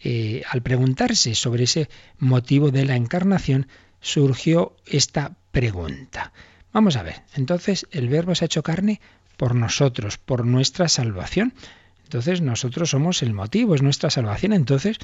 eh, al preguntarse sobre ese motivo de la encarnación, surgió esta pregunta. Vamos a ver, entonces el verbo se ha hecho carne por nosotros, por nuestra salvación. Entonces nosotros somos el motivo, es nuestra salvación. Entonces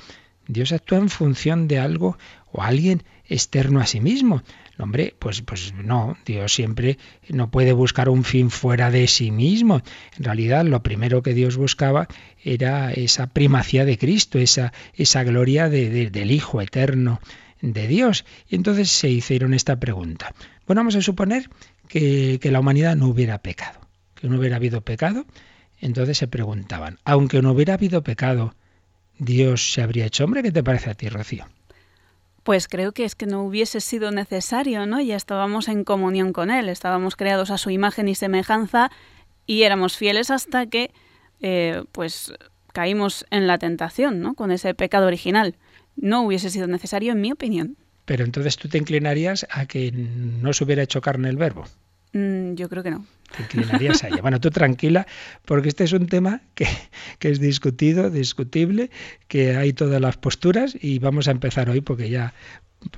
Dios actúa en función de algo o alguien externo a sí mismo. Hombre, pues, pues no, Dios siempre no puede buscar un fin fuera de sí mismo. En realidad, lo primero que Dios buscaba era esa primacía de Cristo, esa, esa gloria de, del Hijo eterno de Dios. Y entonces se hicieron esta pregunta. Bueno, vamos a suponer que, que la humanidad no hubiera pecado, que no hubiera habido pecado. Entonces se preguntaban, aunque no hubiera habido pecado, ¿Dios se habría hecho hombre? ¿Qué te parece a ti, Rocío? Pues creo que es que no hubiese sido necesario, ¿no? Ya estábamos en comunión con Él, estábamos creados a su imagen y semejanza y éramos fieles hasta que, eh, pues, caímos en la tentación, ¿no? Con ese pecado original. No hubiese sido necesario, en mi opinión. Pero entonces tú te inclinarías a que no se hubiera hecho carne el verbo. Mm, yo creo que no. Te inclinarías a ella. Bueno, tú tranquila, porque este es un tema que, que, es discutido, discutible, que hay todas las posturas y vamos a empezar hoy porque ya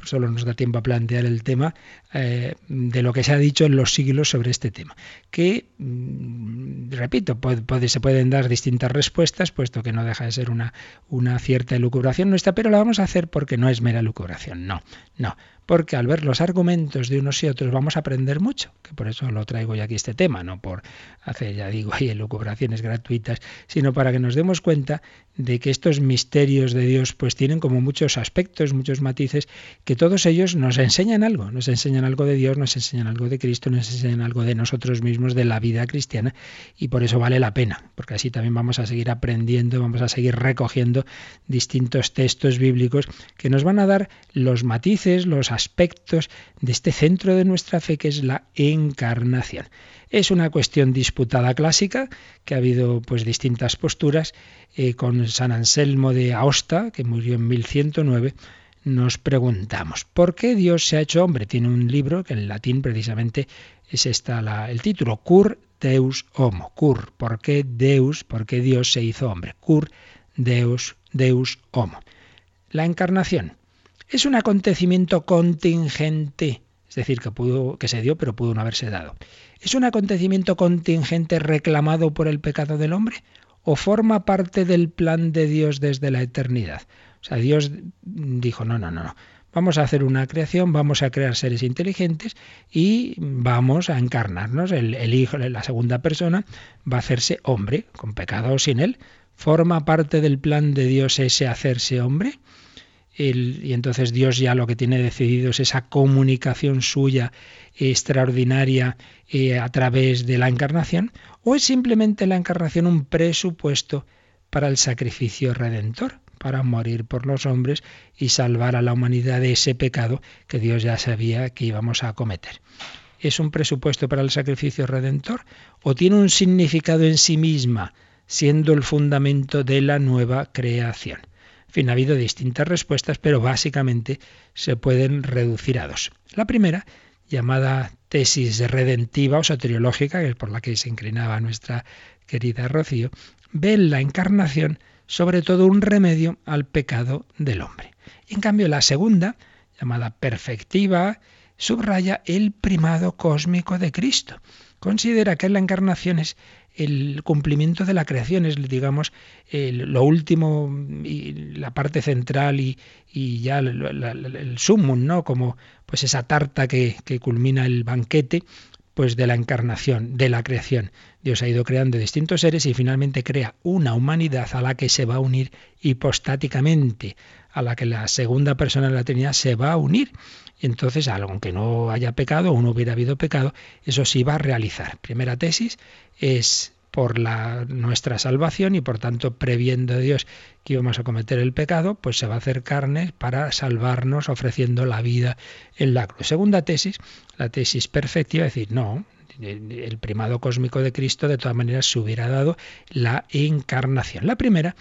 solo nos da tiempo a plantear el tema eh, de lo que se ha dicho en los siglos sobre este tema. Que, mm, repito, se pueden dar distintas respuestas, puesto que no deja de ser una, una cierta elucubración nuestra, pero la vamos a hacer porque no es mera elucubración, no, no porque al ver los argumentos de unos y otros vamos a aprender mucho, que por eso lo traigo ya aquí este tema, no por hacer, ya digo, ahí elucubraciones gratuitas, sino para que nos demos cuenta de que estos misterios de Dios pues tienen como muchos aspectos, muchos matices, que todos ellos nos enseñan algo, nos enseñan algo de Dios, nos enseñan algo de Cristo, nos enseñan algo de nosotros mismos, de la vida cristiana, y por eso vale la pena, porque así también vamos a seguir aprendiendo, vamos a seguir recogiendo distintos textos bíblicos que nos van a dar los matices, los aspectos de este centro de nuestra fe que es la encarnación. Es una cuestión disputada clásica, que ha habido pues distintas posturas. Eh, con San Anselmo de Aosta, que murió en 1109, nos preguntamos, ¿por qué Dios se ha hecho hombre? Tiene un libro que en latín precisamente es esta el título, Cur Deus Homo. Cur, ¿por qué Deus, por qué Dios se hizo hombre? Cur Deus, Deus Homo. La encarnación es un acontecimiento contingente, es decir, que, pudo, que se dio pero pudo no haberse dado. ¿Es un acontecimiento contingente reclamado por el pecado del hombre o forma parte del plan de Dios desde la eternidad? O sea, Dios dijo, no, no, no, no. Vamos a hacer una creación, vamos a crear seres inteligentes y vamos a encarnarnos. El, el hijo, la segunda persona, va a hacerse hombre, con pecado o sin él. ¿Forma parte del plan de Dios ese hacerse hombre? Y entonces Dios ya lo que tiene decidido es esa comunicación suya extraordinaria eh, a través de la encarnación, o es simplemente la encarnación un presupuesto para el sacrificio redentor, para morir por los hombres y salvar a la humanidad de ese pecado que Dios ya sabía que íbamos a cometer. ¿Es un presupuesto para el sacrificio redentor o tiene un significado en sí misma, siendo el fundamento de la nueva creación? En fin, ha habido distintas respuestas, pero básicamente se pueden reducir a dos. La primera, llamada tesis redentiva o soteriológica, que es por la que se inclinaba nuestra querida Rocío, ve en la encarnación sobre todo un remedio al pecado del hombre. Y en cambio la segunda, llamada perfectiva, subraya el primado cósmico de Cristo. Considera que la encarnación es el cumplimiento de la creación, es digamos lo último y la parte central y, ya el, sumum, ¿no? Como pues esa tarta que, que culmina el banquete, pues de la encarnación, de la creación. Dios ha ido creando distintos seres y finalmente crea una humanidad a la que se va a unir hipostáticamente, a la que la segunda persona de la Trinidad se va a unir. Y entonces, aunque no haya pecado o no hubiera habido pecado, eso sí va a realizar. Primera tesis es por la, nuestra salvación y por tanto previendo a Dios que íbamos a cometer el pecado, pues se va a hacer carne para salvarnos ofreciendo la vida en la cruz. Segunda tesis, la tesis perfectiva, es decir, no, el primado cósmico de Cristo de todas maneras se hubiera dado la encarnación. La primera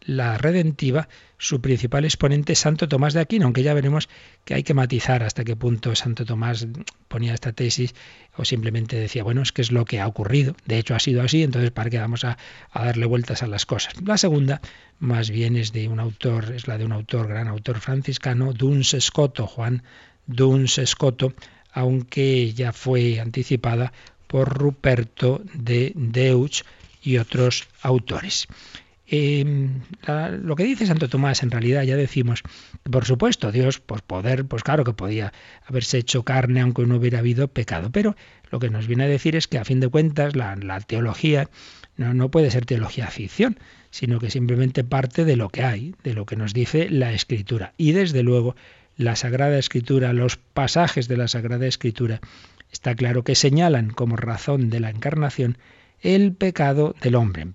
la redentiva, su principal exponente Santo Tomás de Aquino, aunque ya veremos que hay que matizar hasta qué punto Santo Tomás ponía esta tesis o simplemente decía, bueno, es que es lo que ha ocurrido, de hecho ha sido así, entonces para qué vamos a, darle vueltas a las cosas. La segunda, más bien es de un autor, es la de un autor, gran autor franciscano, Duns Escoto, Juan Duns Escoto, aunque ya fue anticipada por Ruperto de Deutsch y otros autores. Em, lo que dice Santo Tomás, en realidad ya decimos, por supuesto, Dios, por poder, pues claro que podía haberse hecho carne aunque no hubiera habido pecado, pero lo que nos viene a decir es que a fin de cuentas la, teología no puede ser teología ficción, sino que simplemente parte de lo que hay, de lo que nos dice la Escritura. Y desde luego la Sagrada Escritura, los pasajes de la Sagrada Escritura, está claro que señalan como razón de la encarnación el pecado del hombre.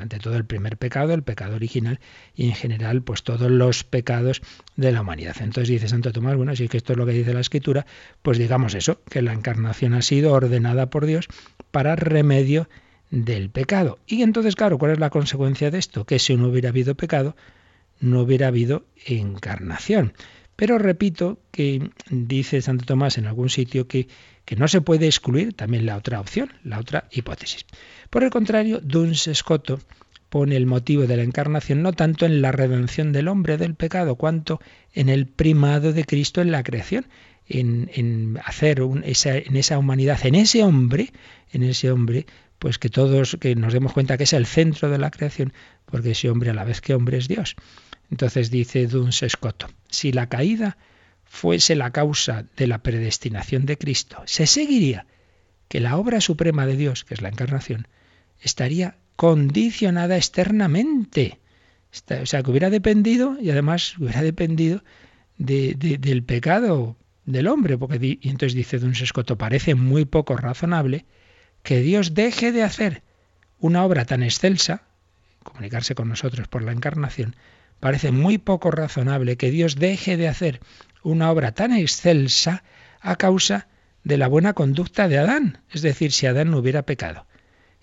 Ante todo el primer pecado, el pecado original, y en general, pues todos los pecados de la humanidad. Entonces dice Santo Tomás, bueno, si es que esto es lo que dice la Escritura, pues digamos eso, que la encarnación ha sido ordenada por Dios para remedio del pecado. Y entonces, claro, ¿cuál es la consecuencia de esto? Que si no hubiera habido pecado, no hubiera habido encarnación. Pero repito que dice Santo Tomás en algún sitio que que no se puede excluir también la otra opción, la otra hipótesis. Por el contrario, Duns Scotto pone el motivo de la encarnación no tanto en la redención del hombre del pecado, cuanto en el primado de Cristo en la creación, en, hacer esa, en esa humanidad, en ese hombre, en ese hombre, pues que todos, que nos demos cuenta que es el centro de la creación, porque ese hombre a la vez que hombre es Dios. Entonces dice Duns Scotto, si la caída fuese la causa de la predestinación de Cristo, se seguiría que la obra suprema de Dios, que es la encarnación, estaría condicionada externamente. O sea, que hubiera dependido, y además hubiera dependido del pecado del hombre, porque y entonces dice Don Sescoto, parece muy poco razonable que Dios deje de hacer una obra tan excelsa, comunicarse con nosotros por la encarnación, parece muy poco razonable que Dios deje de hacer una obra tan excelsa a causa de la buena conducta de Adán, es decir, si Adán no hubiera pecado.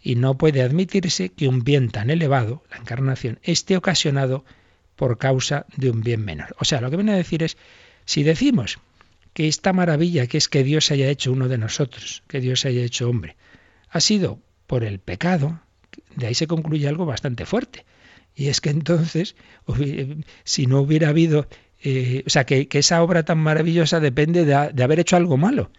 Y no puede admitirse que un bien tan elevado, la encarnación, esté ocasionado por causa de un bien menor. O sea, lo que viene a decir es, si decimos que esta maravilla que es que Dios haya hecho uno de nosotros, que Dios haya hecho hombre, ha sido por el pecado, de ahí se concluye algo bastante fuerte. Y es que entonces, si no hubiera habido, eh, o sea, que, esa obra tan maravillosa depende de, de haber hecho algo malo.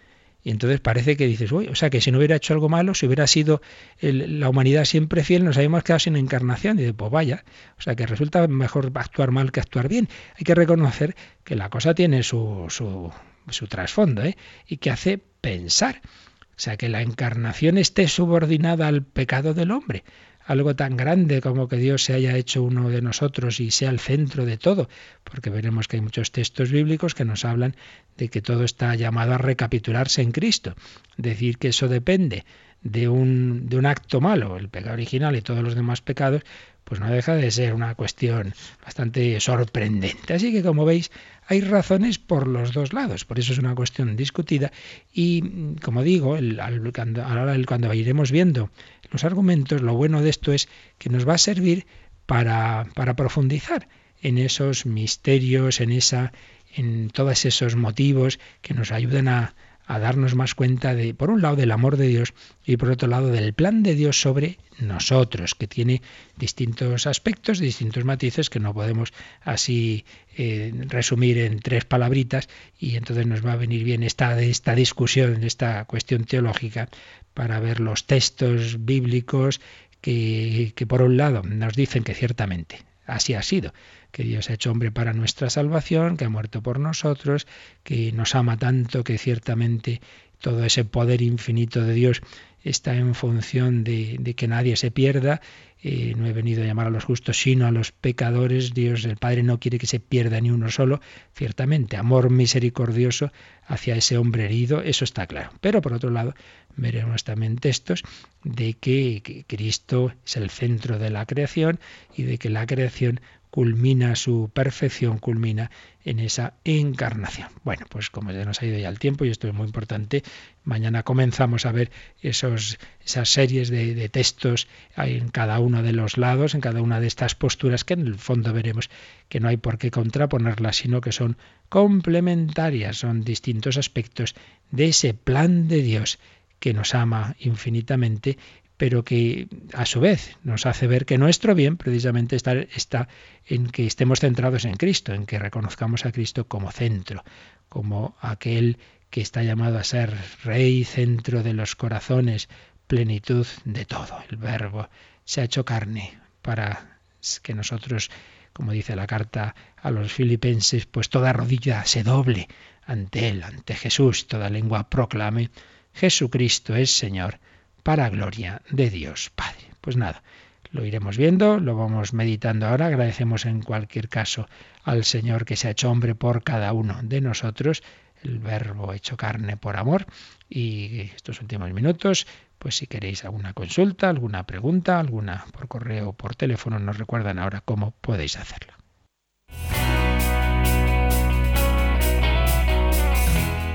Y entonces parece que dices, uy, o sea, que si no hubiera hecho algo malo, si hubiera sido la humanidad siempre fiel, nos habíamos quedado sin encarnación. Y dices, pues vaya, o sea, que resulta mejor actuar mal que actuar bien. Hay que reconocer que la cosa tiene su, su, su trasfondo, ¿eh? y que hace pensar. O sea, que la encarnación esté subordinada al pecado del hombre algo tan grande como que Dios se haya hecho uno de nosotros y sea el centro de todo, porque veremos que hay muchos textos bíblicos que nos hablan de que todo está llamado a recapitularse en Cristo, decir que eso depende de un, de un acto malo, el pecado original y todos los demás pecados, pues no deja de ser una cuestión bastante sorprendente. Así que como veis, hay razones por los dos lados, por eso es una cuestión discutida y, como digo, el, cuando, cuando iremos viendo los argumentos, lo bueno de esto es que nos va a servir para, para profundizar en esos misterios, en esa, en todos esos motivos que nos ayudan a, a darnos más cuenta de, por un lado, del amor de Dios y por otro lado, del plan de Dios sobre nosotros, que tiene distintos aspectos, distintos matices que no podemos así eh, resumir en tres palabritas y entonces nos va a venir bien esta, esta discusión, esta cuestión teológica para ver los textos bíblicos que, que por un lado nos dicen que ciertamente así ha sido, que Dios ha hecho hombre para nuestra salvación, que ha muerto por nosotros, que nos ama tanto que ciertamente todo ese poder infinito de Dios está en función de, que nadie se pierda. Eh, no he venido a llamar a los justos, sino a los pecadores. Dios, el Padre, no quiere que se pierda ni uno solo. Ciertamente, amor misericordioso hacia ese hombre herido, eso está claro. Pero por otro lado, veremos también textos de que Cristo es el centro de la creación y de que la creación culmina su perfección, culmina en esa encarnación. Bueno, pues como ya nos ha ido ya el tiempo y esto es muy importante, mañana comenzamos a ver esos, esas series de, de textos en cada uno de los lados, en cada una de estas posturas que en el fondo veremos que no hay por qué contraponerlas, sino que son complementarias, son distintos aspectos de ese plan de Dios que nos ama infinitamente pero que a su vez nos hace ver que nuestro bien precisamente está, en que estemos centrados en Cristo, en que reconozcamos a Cristo como centro, como aquel que está llamado a ser Rey, centro de los corazones, plenitud de todo. El Verbo se ha hecho carne para que nosotros, como dice la carta a los filipenses, pues toda rodilla se doble ante Él, ante Jesús, toda lengua proclame, Jesucristo es Señor para gloria de Dios Padre. Pues nada, lo iremos viendo, lo vamos meditando ahora. Agradecemos en cualquier caso al Señor que se ha hecho hombre por cada uno de nosotros, el verbo hecho carne por amor. Y estos últimos minutos, pues si queréis alguna consulta, alguna pregunta, alguna por correo o por teléfono, nos recuerdan ahora cómo podéis hacerlo.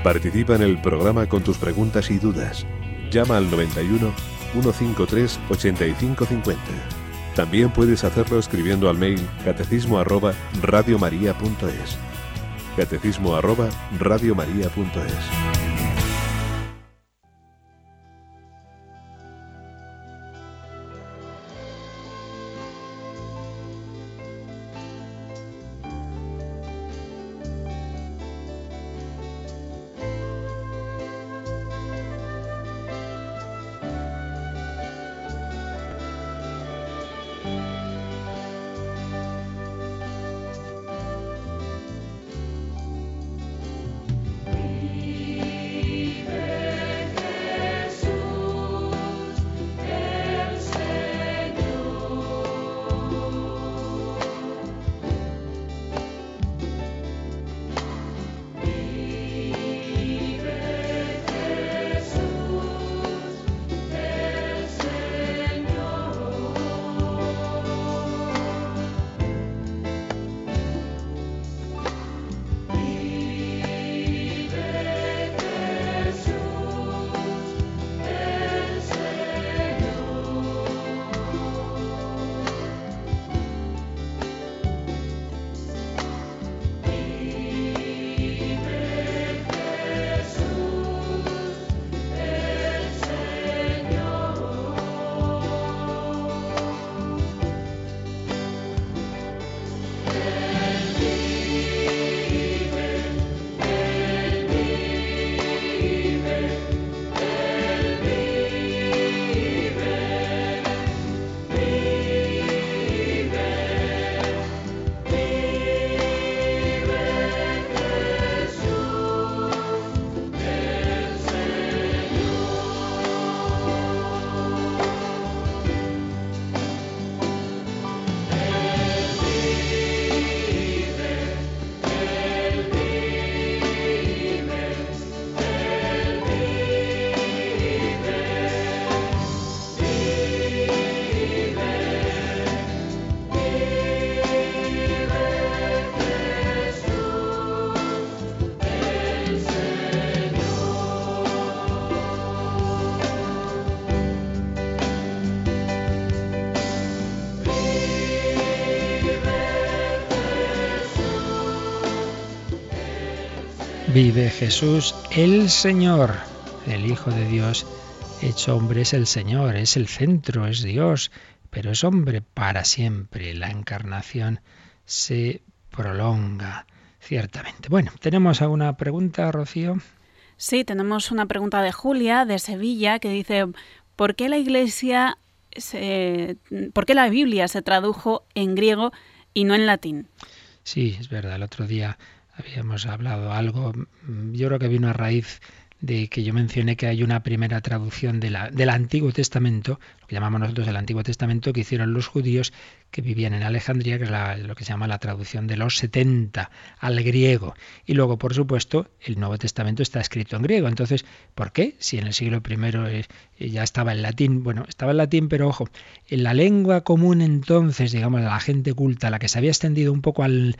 Participa en el programa con tus preguntas y dudas Llama al 91 153 8550. También puedes hacerlo escribiendo al mail catecismo arroba radiomaria.es. Catecismo arroba radiomaria.es. Vive Jesús el Señor, el Hijo de Dios, hecho hombre es el Señor, es el centro, es Dios, pero es hombre para siempre. La encarnación se prolonga, ciertamente. Bueno, ¿tenemos alguna pregunta, Rocío? Sí, tenemos una pregunta de Julia, de Sevilla, que dice, ¿por qué la Iglesia, se, por qué la Biblia se tradujo en griego y no en latín? Sí, es verdad, el otro día habíamos hablado algo, mm, yo creo que vino a raíz de que yo mencioné que hay una primera traducción del Antiguo Testamento, lo que llamamos nosotros el Antiguo Testamento, que hicieron los judíos que vivían en Alejandría, que es lo que se llama la traducción de los 70 al griego. Y luego, por supuesto, el Nuevo Testamento está escrito en griego. Entonces, ¿por qué? Si en el siglo I eh, ya estaba en latín. Bueno, estaba en latín, pero ojo, en la lengua común entonces, digamos, la gente culta, la que se había extendido un poco al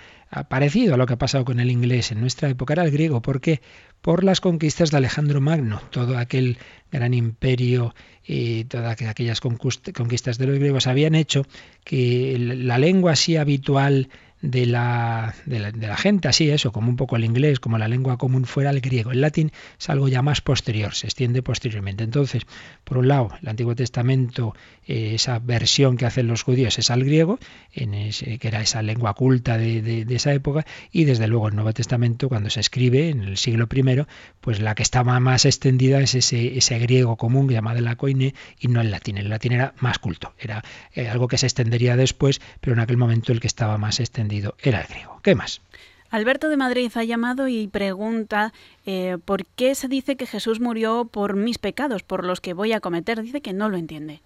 parecido a lo que ha pasado con el inglés en nuestra época, era el griego. ¿Por qué? Por las conquistas de Alejandro Magno, todo aquel gran imperio y todas aquellas conquistas de los griegos habían hecho que la lengua así habitual de la, de la, gente, así eso, como un poco el inglés, como la lengua común fuera el griego. El latín es algo ya más posterior, se extiende posteriormente. Entonces, por un lado, el Antiguo Testamento, eh, esa versión que hacen los judíos es al griego, en ese, que era esa lengua culta de, esa época, y desde luego el Nuevo Testamento, cuando se escribe en el siglo I, pues la que estaba más extendida es ese, ese griego común llamado la coine y no el latín. El latín era más culto, era eh, algo que se extendería después, pero en aquel momento el que estaba más extendido era el griego. ¿Qué más? Alberto de Madrid ha llamado y pregunta eh, por qué se dice que Jesús murió por mis pecados, por los que voy a cometer. Dice que no lo entiende.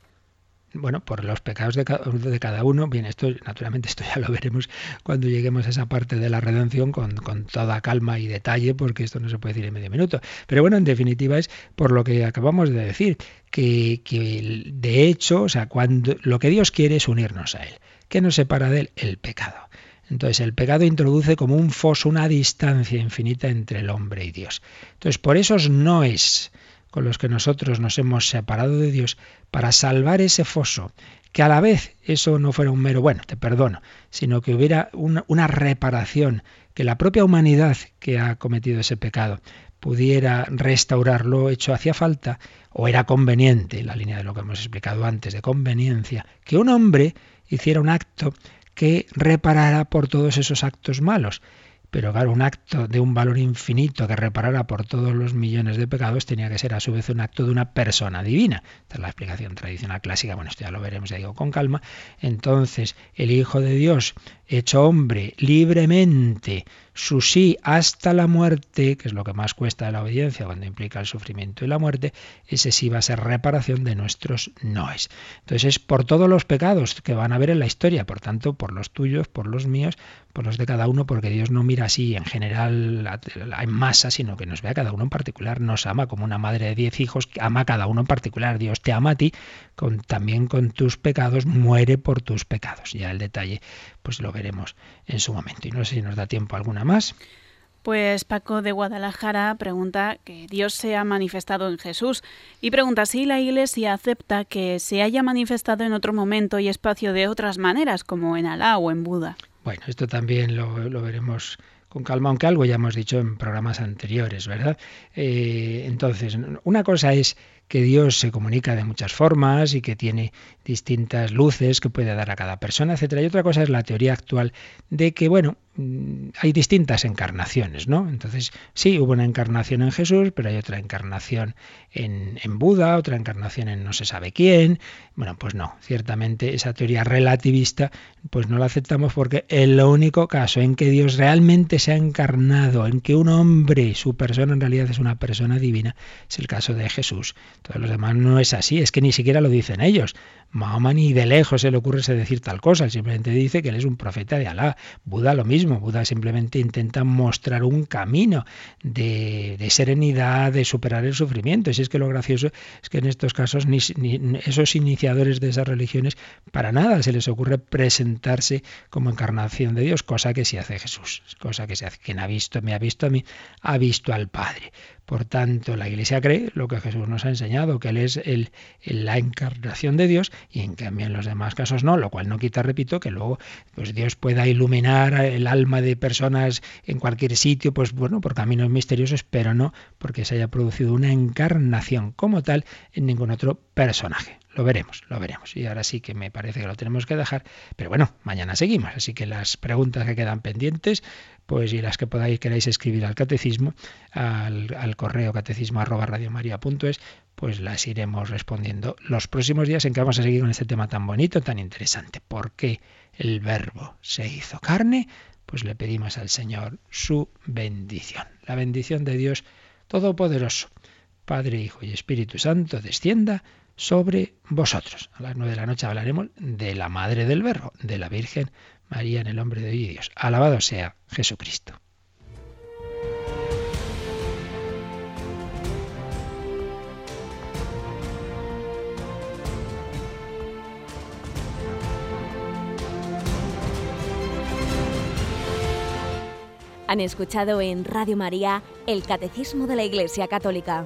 Bueno, por los pecados de cada, uno. Bien, esto naturalmente esto ya lo veremos cuando lleguemos a esa parte de la redención con, toda calma y detalle, porque esto no se puede decir en medio minuto. Pero bueno, en definitiva es por lo que acabamos de decir, que, que de hecho, o sea, cuando lo que Dios quiere es unirnos a Él. ¿Qué nos separa de Él? El pecado. Entonces el pecado introduce como un foso, una distancia infinita entre el hombre y Dios. Entonces por esos noes con los que nosotros nos hemos separado de Dios, para salvar ese foso, que a la vez eso no fuera un mero, bueno, te perdono, sino que hubiera una, una reparación, que la propia humanidad que ha cometido ese pecado pudiera restaurarlo hecho hacía falta, o era conveniente, la línea de lo que hemos explicado antes, de conveniencia, que un hombre hiciera un acto que reparara por todos esos actos malos. Pero claro, un acto de un valor infinito que reparara por todos los millones de pecados tenía que ser a su vez un acto de una persona divina. Esta es la explicación tradicional clásica, bueno, esto ya lo veremos, ya digo, con calma. Entonces, el Hijo de Dios, hecho hombre, libremente, su sí hasta la muerte, que es lo que más cuesta de la obediencia cuando implica el sufrimiento y la muerte, ese sí va a ser reparación de nuestros noes. Entonces es por todos los pecados que van a haber en la historia, por tanto, por los tuyos, por los míos, por los de cada uno, porque Dios no mira así en general en masa, sino que nos ve a cada uno en particular, nos ama como una madre de diez hijos, ama a cada uno en particular, Dios te ama a ti, con, también con tus pecados, muere por tus pecados. Ya el detalle, pues lo veremos en su momento. Y no sé si nos da tiempo alguna más. Pues Paco de Guadalajara pregunta que Dios se ha manifestado en Jesús y pregunta si la Iglesia acepta que se haya manifestado en otro momento y espacio de otras maneras, como en Alá o en Buda. Bueno, esto también lo, veremos con calma, aunque algo ya hemos dicho en programas anteriores, ¿verdad? Eh, entonces, una cosa es que Dios se comunica de muchas formas y que tiene distintas luces que puede dar a cada persona, etcétera. Y otra cosa es la teoría actual de que, bueno, hay distintas encarnaciones, ¿no? Entonces, sí, hubo una encarnación en Jesús, pero hay otra encarnación en, en, Buda, otra encarnación en no se sabe quién. Bueno, pues no, ciertamente esa teoría relativista, pues no la aceptamos porque el único caso en que Dios realmente se ha encarnado, en que un hombre, su persona en realidad es una persona divina, es el caso de Jesús. Todos los demás no es así, es que ni siquiera lo dicen ellos. Mahoma ni de lejos se le ocurre decir tal cosa, él simplemente dice que él es un profeta de Alá. Buda lo mismo, Buda simplemente intenta mostrar un camino de, serenidad, de superar el sufrimiento. Y es que lo gracioso es que en estos casos esos iniciadores de esas religiones para nada se les ocurre presentarse como encarnación de Dios, cosa que sí hace Jesús, cosa que se hace. Quien ha visto, me ha visto a mí, ha visto al Padre. Por tanto, la Iglesia cree lo que Jesús nos ha enseñado, que Él es el, la encarnación de Dios y en cambio en los demás casos no, lo cual no quita, repito, que luego pues Dios pueda iluminar el alma de personas en cualquier sitio, pues bueno, por caminos misteriosos, pero no porque se haya producido una encarnación como tal en ningún otro personaje. Lo veremos, lo veremos. Y ahora sí que me parece que lo tenemos que dejar. Pero bueno, mañana seguimos. Así que las preguntas que quedan pendientes, pues y las que podáis queráis escribir al catecismo, al, correo catecismo pues las iremos respondiendo los próximos días en que vamos a seguir con este tema tan bonito, tan interesante. ¿Por qué el verbo se hizo carne? Pues le pedimos al Señor su bendición. La bendición de Dios Todopoderoso, Padre, Hijo y Espíritu Santo, descienda sobre vosotros. A las nueve de la noche hablaremos de la Madre del Verbo, de la Virgen María en el nombre de Dios. Alabado sea Jesucristo. Han escuchado en Radio María el Catecismo de la Iglesia Católica